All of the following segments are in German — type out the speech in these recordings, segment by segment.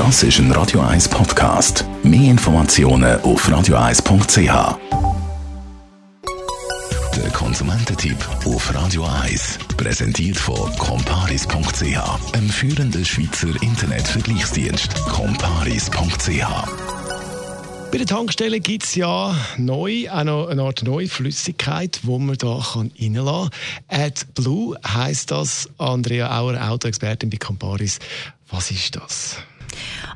Das ist ein Radio 1 Podcast. Mehr Informationen auf radio1.ch. Der Konsumententipp auf Radio 1 präsentiert von comparis.ch, einem führenden Schweizer Internetvergleichsdienst. comparis.ch bei der Tankstelle gibt es ja neu, auch noch eine Art neue Flüssigkeit, die man kann reinlassen kann. AdBlue heisst das. Andrea Auer, Autoexpertin bei Comparis. Was ist das?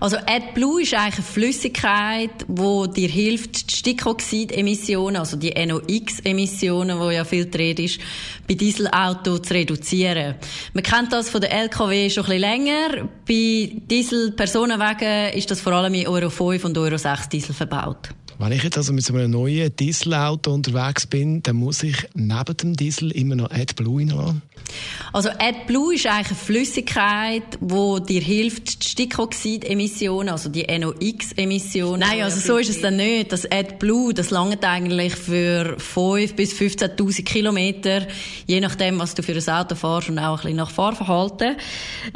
Also AdBlue ist eigentlich eine Flüssigkeit, die dir hilft, die Stickoxidemissionen, also die NOx-Emissionen, wo ja viel drin ist, bei Dieselauto zu reduzieren. Man kennt das von der LKW schon ein bisschen länger. Bei Dieselpersonenwagen ist das vor allem in Euro 5 und Euro 6 Diesel verbaut. Wenn ich jetzt also mit so einem neuen Dieselauto unterwegs bin, dann muss ich neben dem Diesel immer noch AdBlue haben. Also AdBlue ist eigentlich eine Flüssigkeit, die dir hilft, die Stickoxidemissionen, also die NOx-Emissionen. Nein, also so ist es dann nicht. Das AdBlue, das langt eigentlich für 5 bis 15.000 Kilometer, je nachdem, was du für ein Auto fährst und auch ein bisschen nach Fahrverhalten.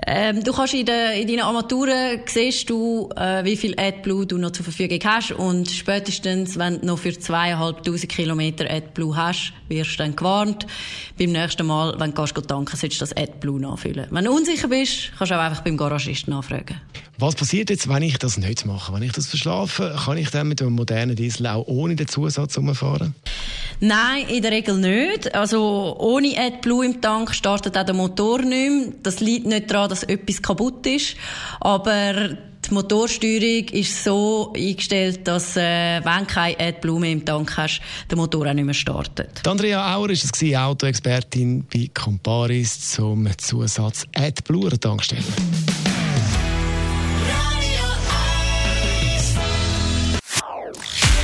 Ähm, du kannst in, de, in deinen Armaturen siehst du, äh, wie viel AdBlue du noch zur Verfügung hast und später spätestens, wenn du noch für zweieinhalbtausend Kilometer AdBlue hast, wirst du dann gewarnt. Beim nächsten Mal, wenn du gehst, tanken solltest du das AdBlue nachfüllen. Wenn du unsicher bist, kannst du auch einfach beim Garagisten nachfragen. Was passiert jetzt, wenn ich das nicht mache? Wenn ich das verschlafe, kann ich dann mit einem modernen Diesel auch ohne den Zusatz umfahren? Nein, in der Regel nicht. Also ohne AdBlue im Tank startet auch der Motor nicht mehr. Das liegt nicht daran, dass etwas kaputt ist, aber die Motorsteuerung ist so eingestellt, dass äh, wenn kein AdBlue mehr im Tank hast, der Motor auch nicht mehr startet. Die Andrea Auer ist es Autoexpertin bei Comparis zum Zusatz AdBlue an der Tankstelle.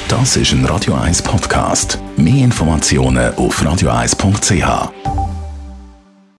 Das ist ein Radio 1 Podcast. Mehr Informationen auf radio1.ch.